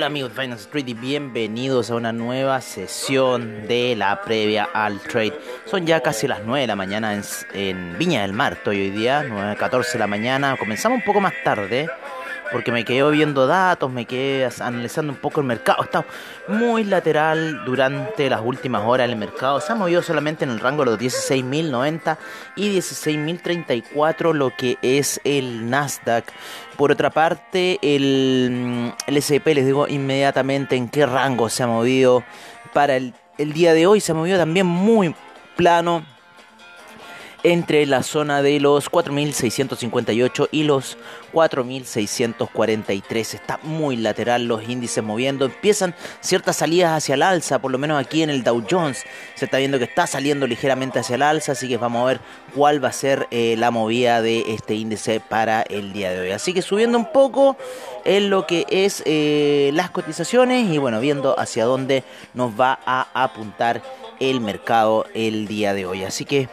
Hola, amigos de Finance Street y bienvenidos a una nueva sesión de la previa al trade. Son ya casi las 9 de la mañana en, Viña del Mar, estoy hoy día, 9.14 de la mañana. Comenzamos un poco más tarde porque me quedé viendo datos, me quedé analizando un poco el mercado. Está muy lateral durante las últimas horas el mercado. Se ha movido solamente en el rango de los 16.090 y 16.034 lo que es el Nasdaq. Por otra parte, el, el S&P les digo inmediatamente en qué rango se ha movido para el, el día de hoy. Se ha movido también muy plano entre la zona de los 4.658 y los 4.643. Está muy lateral los índices moviendo. Empiezan ciertas salidas hacia el alza, por lo menos aquí en el Dow Jones. Se está viendo que está saliendo ligeramente hacia el alza, así que vamos a ver cuál va a ser eh, la movida de este índice para el día de hoy. Así que subiendo un poco en lo que es eh, las cotizaciones y bueno, viendo hacia dónde nos va a apuntar el mercado el día de hoy. Así que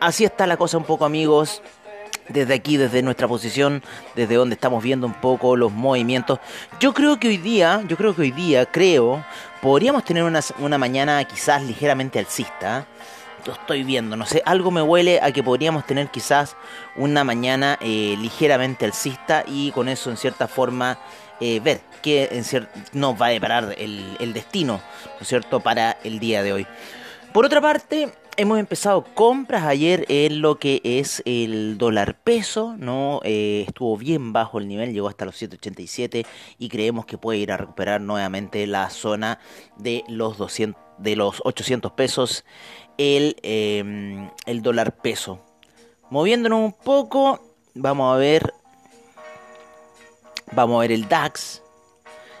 así está la cosa un poco amigos desde aquí, desde nuestra posición, desde donde estamos viendo un poco los movimientos. Yo creo que hoy día, yo creo que hoy día, creo, podríamos tener una, una mañana quizás ligeramente alcista. Lo estoy viendo, no sé, algo me huele a que podríamos tener quizás una mañana eh, ligeramente alcista y con eso en cierta forma eh, ver qué en nos va a deparar el, el destino, ¿no es cierto?, para el día de hoy. Por otra parte, hemos empezado compras ayer en lo que es el dólar peso, ¿no? Eh, estuvo bien bajo el nivel, llegó hasta los 7.87 y creemos que puede ir a recuperar nuevamente la zona de los 200, de los 800 pesos el, em, el dólar peso. Moviéndonos un poco, vamos a ver, vamos a ver el DAX.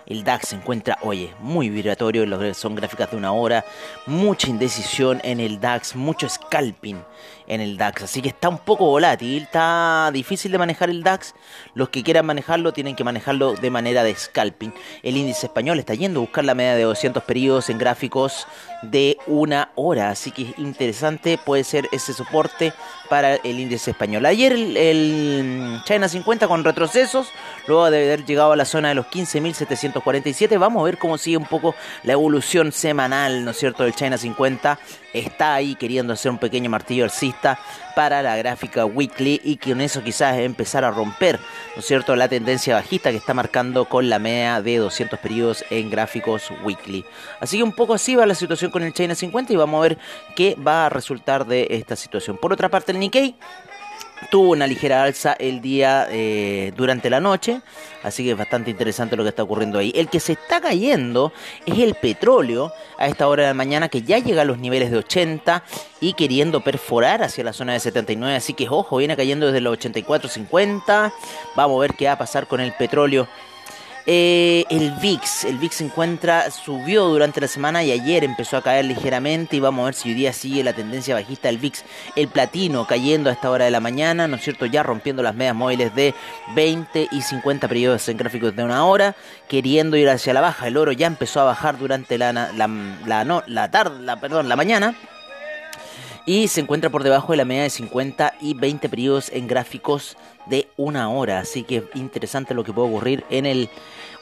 El DAX se encuentra, oye, muy vibratorio, son gráficas de una hora, mucha indecisión en el DAX, mucho scalping en el DAX. Así que está un poco volátil, está difícil de manejar el DAX. Los que quieran manejarlo tienen que manejarlo de manera de scalping. El índice español está yendo a buscar la media de 200 periodos en gráficos de una hora. Así que interesante puede ser ese soporte para el índice español. Ayer el, China 50 con retrocesos, luego de haber llegado a la zona de los 15.747. Vamos a ver cómo sigue un poco la evolución semanal, ¿no es cierto?, del China 50 está ahí queriendo hacer un pequeño martillo alcista para la gráfica weekly y con eso quizás empezar a romper, ¿no es cierto?, la tendencia bajista que está marcando con la media de 200 periodos en gráficos weekly. Así que un poco así va la situación con el China 50 y vamos a ver qué va a resultar de esta situación. Por otra parte, el Nikkei tuvo una ligera alza el día eh, durante la noche, así que es bastante interesante lo que está ocurriendo ahí. El que se está cayendo es el petróleo a esta hora de la mañana que ya llega a los niveles de 80 y queriendo perforar hacia la zona de 79, así que ojo, viene cayendo desde los 84.50. Vamos a ver qué va a pasar con el petróleo eh, el VIX, el VIX se encuentra, subió durante la semana y ayer empezó a caer ligeramente y vamos a ver si hoy día sigue la tendencia bajista del VIX. El platino cayendo a esta hora de la mañana, ¿no es cierto? Ya rompiendo las medias móviles de 20 y 50 periodos en gráficos de una hora, queriendo ir hacia la baja. El oro ya empezó a bajar durante la, la, la, no, la tarde, la, perdón, la mañana y se encuentra por debajo de la media de 50 y 20 periodos en gráficos de una hora. Así que interesante lo que puede ocurrir en el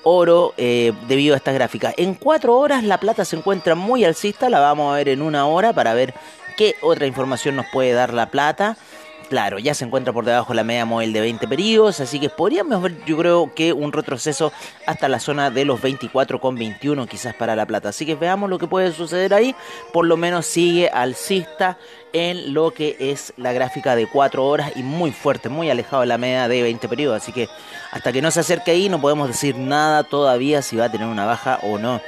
oro eh, debido a estas gráficas. En cuatro horas la plata se encuentra muy alcista, la vamos a ver en una hora para ver qué otra información nos puede dar la plata. Claro, ya se encuentra por debajo de la media móvil de 20 periodos, así que podríamos ver, yo creo que un retroceso hasta la zona de los 24,21 quizás para la plata. Así que veamos lo que puede suceder ahí. Por lo menos sigue alcista en lo que es la gráfica de 4 horas y muy fuerte, muy alejado de la media de 20 periodos. Así que hasta que no se acerque ahí no podemos decir nada todavía si va a tener una baja o no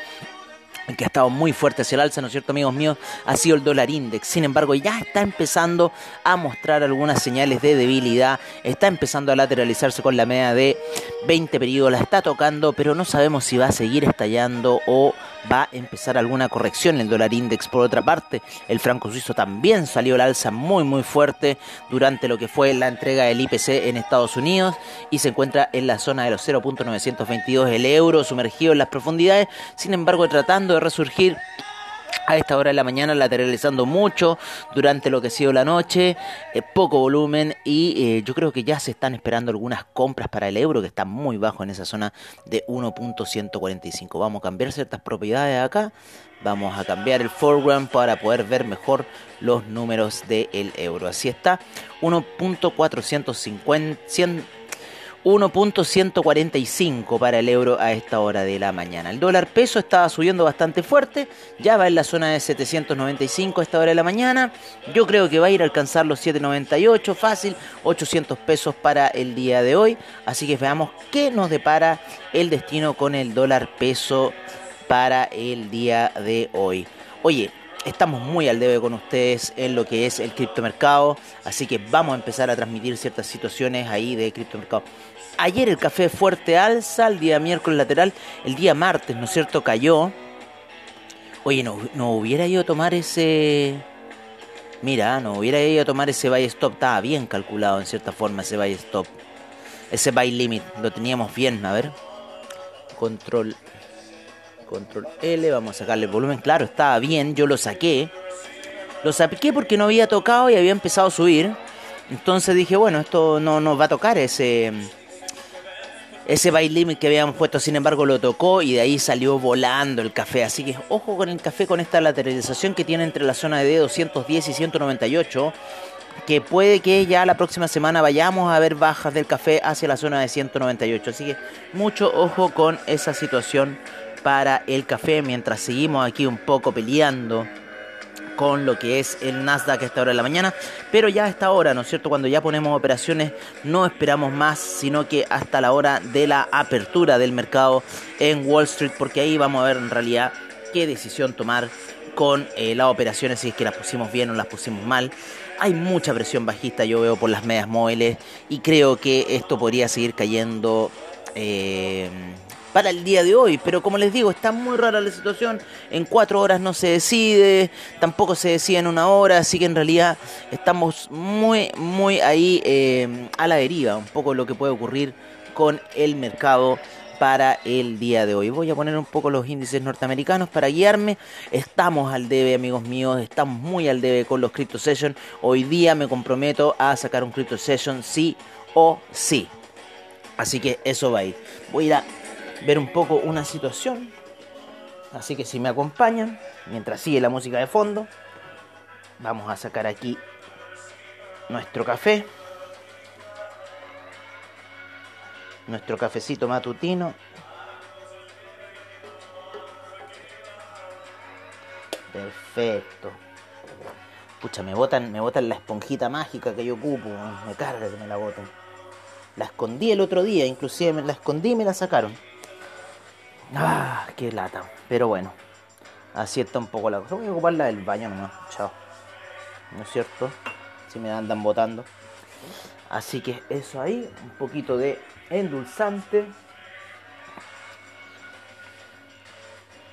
que ha estado muy fuerte hacia el alza, ¿no es cierto, amigos míos? Ha sido el dólar index. Sin embargo, ya está empezando a mostrar algunas señales de debilidad. Está empezando a lateralizarse con la media de 20 periodos. La está tocando, pero no sabemos si va a seguir estallando o va a empezar alguna corrección el dólar index. Por otra parte, el franco suizo también salió al alza muy muy fuerte durante lo que fue la entrega del IPC en Estados Unidos y se encuentra en la zona de los 0.922 el euro sumergido en las profundidades. Sin embargo, tratando resurgir a esta hora de la mañana lateralizando mucho durante lo que ha sido la noche, eh, poco volumen y eh, yo creo que ya se están esperando algunas compras para el euro que está muy bajo en esa zona de 1.145. Vamos a cambiar ciertas propiedades acá, vamos a cambiar el foreground para poder ver mejor los números del euro. Así está, 1.450 1.145 para el euro a esta hora de la mañana. El dólar peso estaba subiendo bastante fuerte, ya va en la zona de 795 a esta hora de la mañana. Yo creo que va a ir a alcanzar los 798 fácil, 800 pesos para el día de hoy. Así que veamos qué nos depara el destino con el dólar peso para el día de hoy. Oye, estamos muy al debe con ustedes en lo que es el criptomercado, así que vamos a empezar a transmitir ciertas situaciones ahí de criptomercado. Ayer el café fuerte alza, el día miércoles lateral, el día martes, ¿no es cierto?, cayó. Oye, no, no hubiera ido a tomar ese... Mira, no hubiera ido a tomar ese buy stop, estaba bien calculado en cierta forma ese buy stop. Ese buy limit, lo teníamos bien, a ver. Control Control L, vamos a sacarle el volumen. Claro, estaba bien, yo lo saqué. Lo saqué porque no había tocado y había empezado a subir. Entonces dije, bueno, esto no nos va a tocar ese ese buy limit que habíamos puesto, sin embargo, lo tocó y de ahí salió volando el café. Así que ojo con el café con esta lateralización que tiene entre la zona de 210 y 198. Que puede que ya la próxima semana vayamos a ver bajas del café hacia la zona de 198. Así que mucho ojo con esa situación para el café mientras seguimos aquí un poco peleando con lo que es el Nasdaq a esta hora de la mañana, pero ya a esta hora, ¿no es cierto? Cuando ya ponemos operaciones no esperamos más, sino que hasta la hora de la apertura del mercado en Wall Street, porque ahí vamos a ver en realidad qué decisión tomar con eh, las operaciones, si es que las pusimos bien o las pusimos mal. Hay mucha presión bajista, yo veo por las medias móviles, y creo que esto podría seguir cayendo. Eh, para el día de hoy. Pero como les digo, está muy rara la situación. En cuatro horas no se decide, tampoco se decide en una hora, así que en realidad estamos muy, muy ahí eh, a la deriva, un poco lo que puede ocurrir con el mercado para el día de hoy. Voy a poner un poco los índices norteamericanos para guiarme. Estamos al debe, amigos míos, estamos muy al debe con los Crypto Session. Hoy día me comprometo a sacar un Crypto Session sí o sí. Así que eso va a ir. Voy a ir a ver un poco una situación. Así que si me acompañan, mientras sigue la música de fondo, vamos a sacar aquí nuestro café. Nuestro cafecito matutino. Perfecto. Pucha, me botan, me botan la esponjita mágica que yo ocupo. Me carga que me la boten. La escondí el otro día, inclusive me la escondí y me la sacaron. Ah, qué lata. Pero bueno, así está un poco la cosa. Voy a ocupar la del baño nomás. Chao. ¿No es cierto? Si me andan botando. Así que eso ahí, un poquito de endulzante.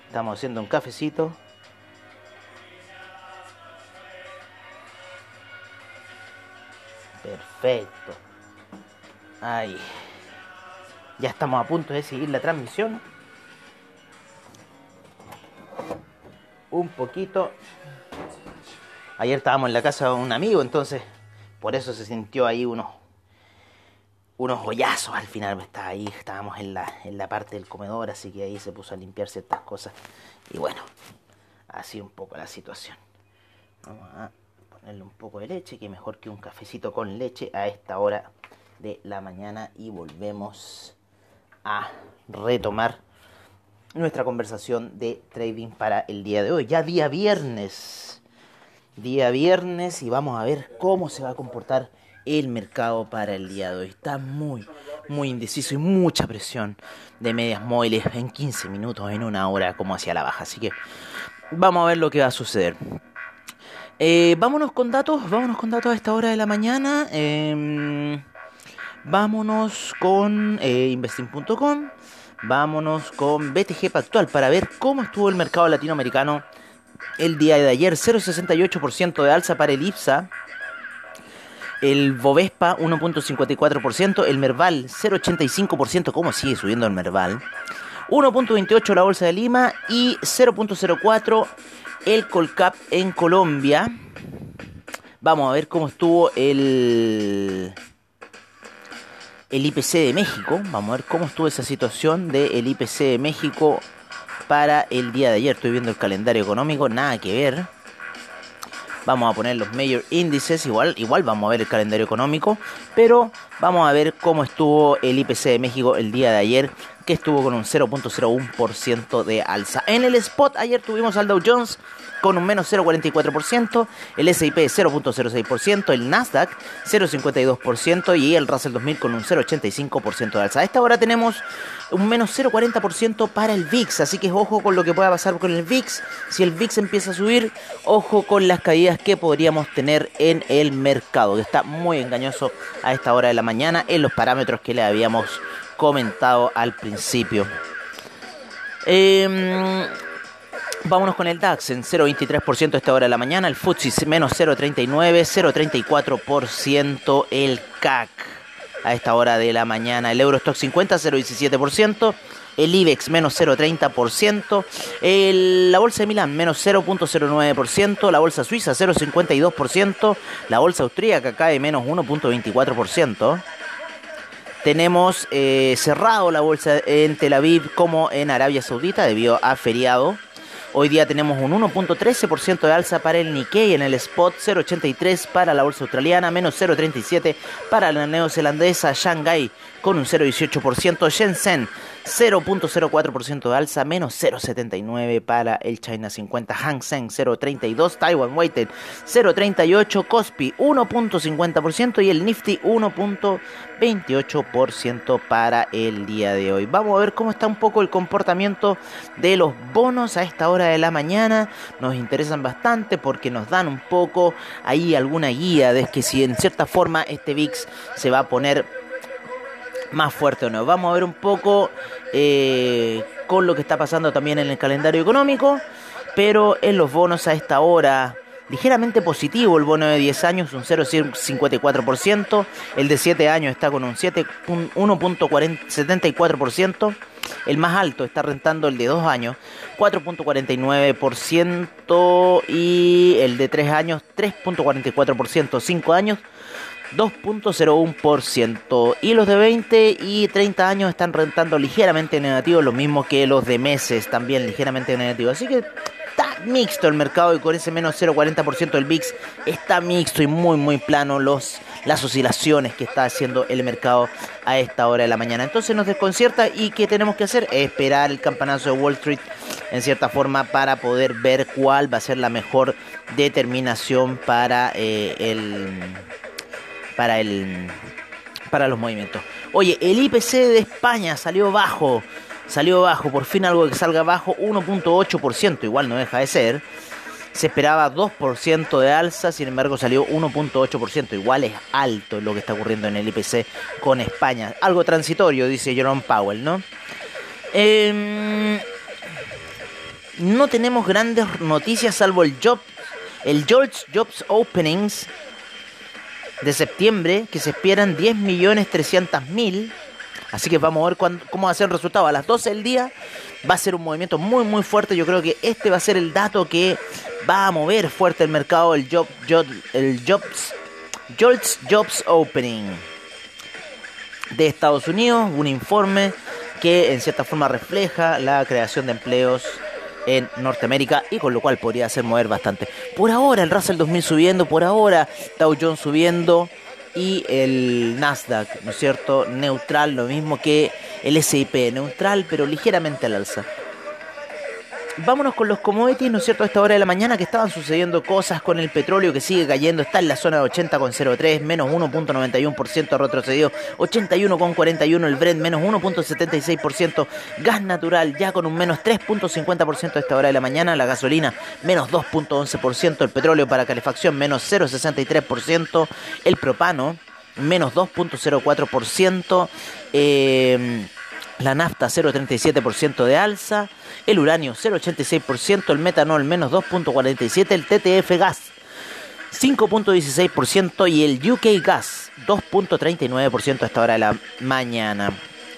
Estamos haciendo un cafecito. Perfecto. Ahí. Ya estamos a punto de seguir la transmisión. Un poquito. Ayer estábamos en la casa de un amigo, entonces por eso se sintió ahí unos unos hoyazos al final estaba ahí, estábamos en la, en la parte del comedor, así que ahí se puso a limpiar ciertas cosas. Y bueno, así un poco la situación. Vamos a ponerle un poco de leche, que mejor que un cafecito con leche a esta hora de la mañana y volvemos a retomar nuestra conversación de trading para el día de hoy. Ya día viernes. Día viernes y vamos a ver cómo se va a comportar el mercado para el día de hoy. Está muy, muy indeciso y mucha presión de medias móviles en 15 minutos, en una hora, como hacia la baja. Así que vamos a ver lo que va a suceder. Eh, vámonos con datos, vámonos con datos a esta hora de la mañana. Em, vámonos con eh, investing.com. Vámonos con BTG Pactual para ver cómo estuvo el mercado latinoamericano el día de ayer. 0,68% de alza para el IPSA. El Bovespa 1.54%, el Merval 0.85%, ¿cómo sigue subiendo el Merval? 1.28 la Bolsa de Lima y 0.04 el Colcap en Colombia. Vamos a ver cómo estuvo el el IPC de México. Vamos a ver cómo estuvo esa situación del IPC de México para el día de ayer. Estoy viendo el calendario económico, nada que ver. Vamos a poner los mayor índices, igual, igual vamos a ver el calendario económico, pero vamos a ver cómo estuvo el IPC de México el día de ayer, que estuvo con un 0.01% de alza. En el spot ayer tuvimos al Dow Jones con un menos 0,44%, el S&P 0,06%, el Nasdaq 0,52% y el Russell 2000 con un 0,85% de alza. A esta hora tenemos un menos 0,40% para el VIX, así que ojo con lo que pueda pasar con el VIX. Si el VIX empieza a subir, ojo con las caídas que podríamos tener en el mercado, que está muy engañoso a esta hora de la mañana en los parámetros que le habíamos comentado al principio. Eh, Vámonos con el DAX en 0,23% a esta hora de la mañana, el FTSE menos 0,39, 0,34% el CAC a esta hora de la mañana, el Eurostock 50 0,17%, el IBEX menos 0,30%, la bolsa de Milán menos 0,09%, la bolsa suiza 0,52%, la bolsa austríaca cae menos 1,24%. Tenemos eh, cerrado la bolsa en Tel Aviv como en Arabia Saudita debido a feriado. Hoy día tenemos un 1.13% de alza para el Nikkei en el spot, 0.83 para la bolsa australiana, menos 0.37 para la neozelandesa Shanghai con un 0.18%, Shenzhen 0.04% de alza, menos 0.79 para el China 50, Hang Seng 0.32, Taiwan Weighted 0.38, Kospi 1.50% y el Nifty 1.28% para el día de hoy. Vamos a ver cómo está un poco el comportamiento de los bonos a esta hora de la mañana. Nos interesan bastante porque nos dan un poco ahí alguna guía de que si en cierta forma este VIX se va a poner más fuerte o no. Vamos a ver un poco eh, con lo que está pasando también en el calendario económico, pero en los bonos a esta hora ligeramente positivo el bono de 10 años, un 0,54%, el de 7 años está con un 1.74%, el más alto está rentando el de 2 años, 4.49% y el de 3 años 3.44%, 5 años 2.01%. Y los de 20 y 30 años están rentando ligeramente negativo, lo mismo que los de meses también ligeramente negativo. Así que está mixto el mercado y con ese menos 0.40% del VIX está mixto y muy muy plano los, las oscilaciones que está haciendo el mercado a esta hora de la mañana. Entonces nos desconcierta y ¿qué tenemos que hacer? Esperar el campanazo de Wall Street en cierta forma para poder ver cuál va a ser la mejor determinación para eh, el para el para los movimientos. Oye, el IPC de España salió bajo, salió bajo, por fin algo que salga bajo 1.8%, igual no deja de ser. Se esperaba 2% de alza, sin embargo salió 1.8%, igual es alto lo que está ocurriendo en el IPC con España. Algo transitorio, dice Jerome Powell, ¿no? Em, no tenemos grandes noticias salvo el job, el George Jobs Openings de septiembre, que se esperan 10.300.000. Así que vamos a ver cómo va a ser el resultado. A las 12 del día va a ser un movimiento muy muy fuerte. Yo creo que este va a ser el dato que va a mover fuerte el mercado, el, job, el Jobs, George Jobs Opening de Estados Unidos. Un informe que en cierta forma refleja la creación de empleos en Norteamérica y con lo cual podría hacer mover bastante. Por ahora el Russell 2000 subiendo, por ahora Dow Jones subiendo y el Nasdaq, ¿no es cierto? Neutral, lo mismo que el SIP, neutral pero ligeramente al alza. Vámonos con los commodities, ¿no es cierto? A esta hora de la mañana que estaban sucediendo cosas con el petróleo que sigue cayendo, está en la zona de 80,03, menos 1.91% retrocedió, 81,41 el Brent, menos 1.76%, gas natural ya con un menos 3.50% a esta hora de la mañana, la gasolina menos 2.11%, el petróleo para calefacción menos 0.63%, el propano menos 2.04%, eh, la nafta 0,37% de alza, el uranio 0,86%, el metanol menos 2,47%, el TTF gas 5,16% y el UK gas 2,39% a esta hora de la mañana.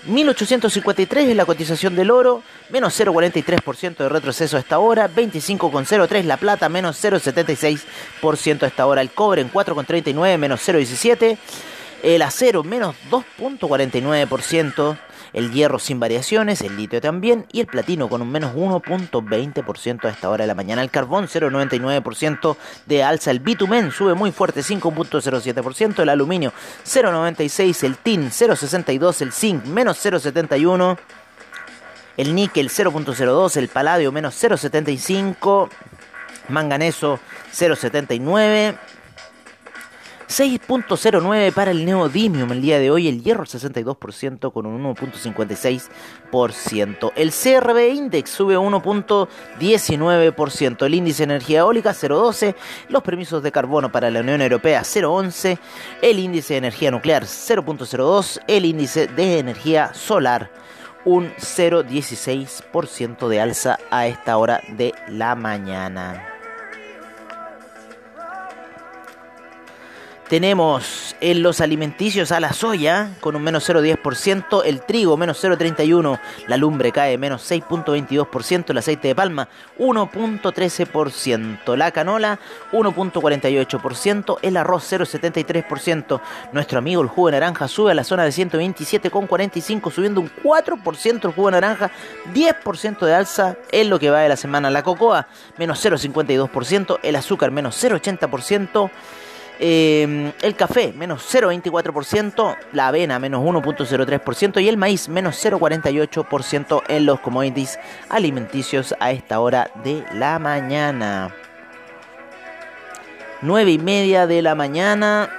1853 es la cotización del oro, menos 0,43% de retroceso a esta hora, 25,03 la plata, menos 0,76% a esta hora, el cobre en 4,39 menos 0,17, el acero menos 2,49%, el hierro sin variaciones, el litio también. Y el platino con un menos 1.20% a esta hora de la mañana. El carbón 0.99% de alza, el bitumen sube muy fuerte 5.07%, el aluminio 0.96%, el tin 0.62%, el zinc menos 0.71%. El níquel 0.02, el paladio menos 0.75, manganeso 0.79, 6.09 para el neodymium el día de hoy, el hierro 62% con un 1.56%. El CRB Index sube 1.19%, el índice de energía eólica 0.12, los permisos de carbono para la Unión Europea 0.11, el índice de energía nuclear 0.02, el índice de energía solar un 0.16% de alza a esta hora de la mañana. Tenemos en los alimenticios a la soya con un menos 0,10%, el trigo menos 0,31%, la lumbre cae menos 6,22%, el aceite de palma 1,13%, la canola 1,48%, el arroz 0,73%, nuestro amigo el jugo de naranja sube a la zona de 127,45, subiendo un 4% el jugo de naranja, 10% de alza en lo que va de la semana, la cocoa menos 0,52%, el azúcar menos 0,80%, eh, el café, menos 0,24%, la avena, menos 1,03% y el maíz, menos 0,48% en los commodities alimenticios a esta hora de la mañana. 9 y media de la mañana,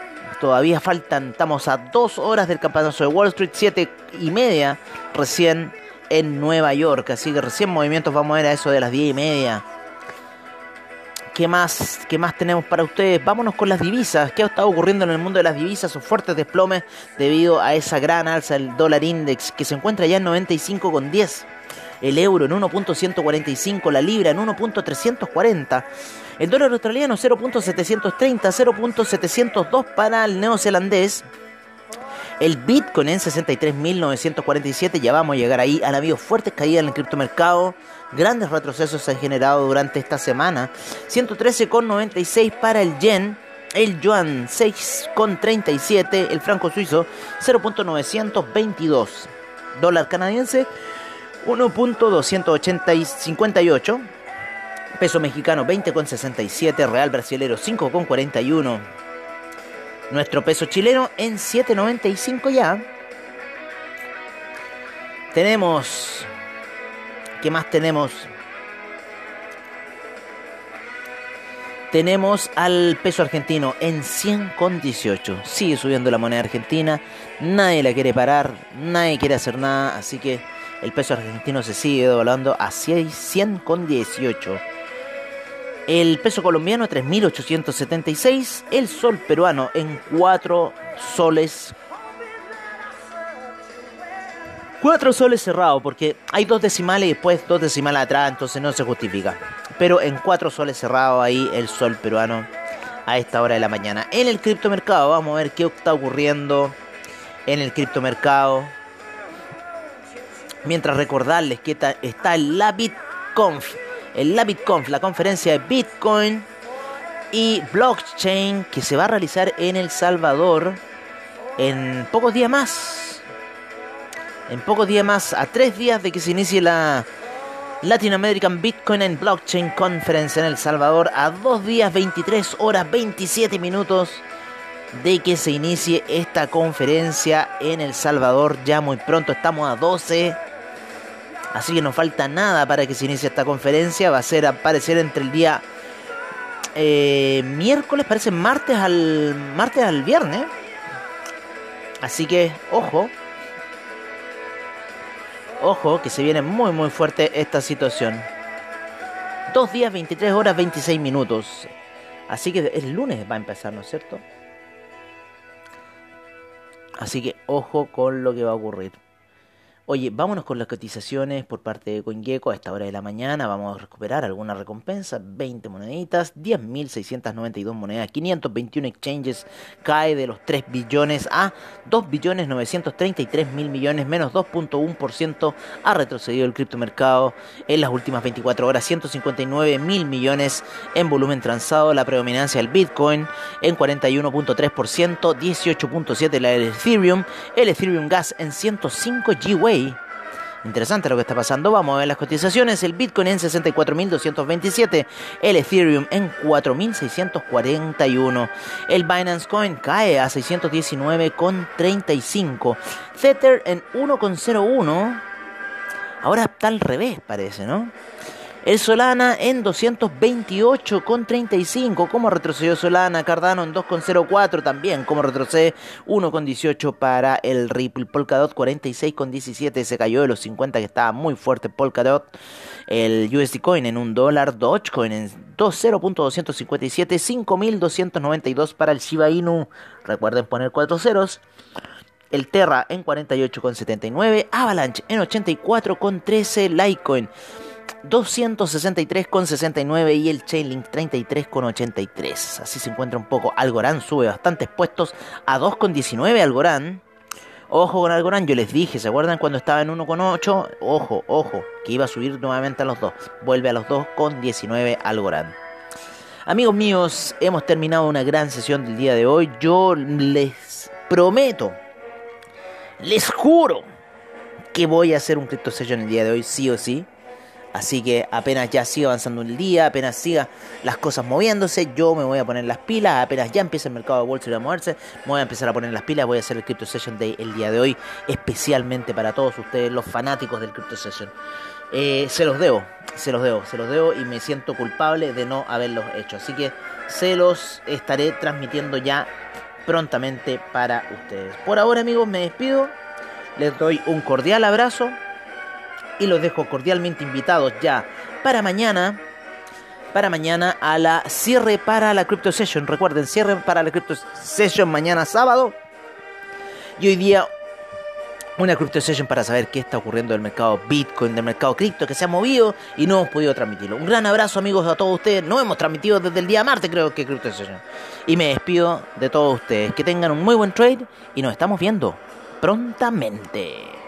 todavía faltan, estamos a 2 horas del campanazo de Wall Street, 7 y media recién en Nueva York, así que recién movimientos vamos a ver a eso de las 10 y media. ¿Qué más, ¿Qué más tenemos para ustedes? Vámonos con las divisas. ¿Qué ha estado ocurriendo en el mundo de las divisas? Son fuertes desplomes debido a esa gran alza del dólar index que se encuentra ya en 95,10. El euro en 1.145, la libra en 1.340. El dólar australiano 0.730, 0.702 para el neozelandés. El Bitcoin en 63.947, ya vamos a llegar ahí. Han habido fuertes caídas en el criptomercado. Grandes retrocesos se han generado durante esta semana. 113,96 para el yen. El yuan 6,37. El franco suizo 0.922. Dólar canadiense 1.258. Peso mexicano 20,67. Real brasilero 5,41. Nuestro peso chileno en 7.95 ya. Tenemos... ¿Qué más tenemos? Tenemos al peso argentino en 100,18. Sigue subiendo la moneda argentina. Nadie la quiere parar. Nadie quiere hacer nada. Así que el peso argentino se sigue devaluando a 100,18 el peso colombiano 3.876, el sol peruano en 4 soles. 4 soles cerrado, porque hay dos decimales y después dos decimales atrás, entonces no se justifica. Pero en 4 soles cerrado ahí el sol peruano a esta hora de la mañana. En el criptomercado, vamos a ver qué está ocurriendo en el criptomercado. Mientras recordarles que está el LabitConf el la BitConf, la conferencia de Bitcoin y blockchain que se va a realizar en El Salvador en pocos días más. En pocos días más, a tres días de que se inicie la Latin American Bitcoin and Blockchain Conference en El Salvador, a dos días, 23 horas, 27 minutos de que se inicie esta conferencia en El Salvador. Ya muy pronto, estamos a 12 Así que no falta nada para que se inicie esta conferencia. Va a ser aparecer entre el día eh, miércoles, parece martes al martes al viernes. Así que ojo. Ojo, que se viene muy muy fuerte esta situación. Dos días, 23 horas, 26 minutos. Así que el lunes va a empezar, ¿no es cierto? Así que ojo con lo que va a ocurrir. Oye, vámonos con las cotizaciones por parte de CoinGecko a esta hora de la mañana. Vamos a recuperar alguna recompensa. 20 moneditas, 10.692 monedas, 521 exchanges. Cae de los 3 billones a 2 billones 933 mil millones, menos 2.1%. Ha retrocedido el criptomercado en las últimas 24 horas. 159 mil millones en volumen transado. La predominancia del Bitcoin en 41.3%, 18.7% la del Ethereum. El Ethereum Gas en 105 GWay Interesante lo que está pasando. Vamos a ver las cotizaciones. El Bitcoin en 64.227. El Ethereum en 4.641. El Binance Coin cae a 619.35. Tether en 1.01. Ahora está al revés, parece, ¿no? El Solana en 228,35. Como retrocedió Solana? Cardano en 2,04 también. Como retrocede 1,18 para el Ripple. Polkadot 46,17. Se cayó de los 50 que estaba muy fuerte Polkadot. El USD Coin en un dólar. Dogecoin en 20.257. 5.292 para el Shiba Inu. Recuerden poner 4 ceros. El Terra en 48,79. Avalanche en 84,13. Litecoin 263,69 y el Chainlink 33,83. Así se encuentra un poco. Algorand sube bastantes puestos a 2,19 Algorand. Ojo con Algorand, yo les dije, ¿se acuerdan cuando estaba en 1,8? Ojo, ojo, que iba a subir nuevamente a los 2. Vuelve a los 2,19 Algorand. Amigos míos, hemos terminado una gran sesión del día de hoy. Yo les prometo, les juro que voy a hacer un Crypto Session el día de hoy, sí o sí. Así que apenas ya siga avanzando el día, apenas siga las cosas moviéndose, yo me voy a poner las pilas, apenas ya empiece el mercado de Wall Street a moverse, me voy a empezar a poner las pilas, voy a hacer el Crypto Session Day el día de hoy, especialmente para todos ustedes, los fanáticos del Crypto Session. Eh, se los debo, se los debo, se los debo y me siento culpable de no haberlos hecho. Así que se los estaré transmitiendo ya prontamente para ustedes. Por ahora amigos me despido, les doy un cordial abrazo y los dejo cordialmente invitados ya para mañana. Para mañana a la cierre para la Crypto Session. Recuerden, cierre para la Crypto Session mañana sábado. Y hoy día una Crypto Session para saber qué está ocurriendo del mercado Bitcoin, del mercado cripto que se ha movido y no hemos podido transmitirlo. Un gran abrazo amigos a todos ustedes. No hemos transmitido desde el día martes creo que Crypto Session. Y me despido de todos ustedes. Que tengan un muy buen trade y nos estamos viendo prontamente.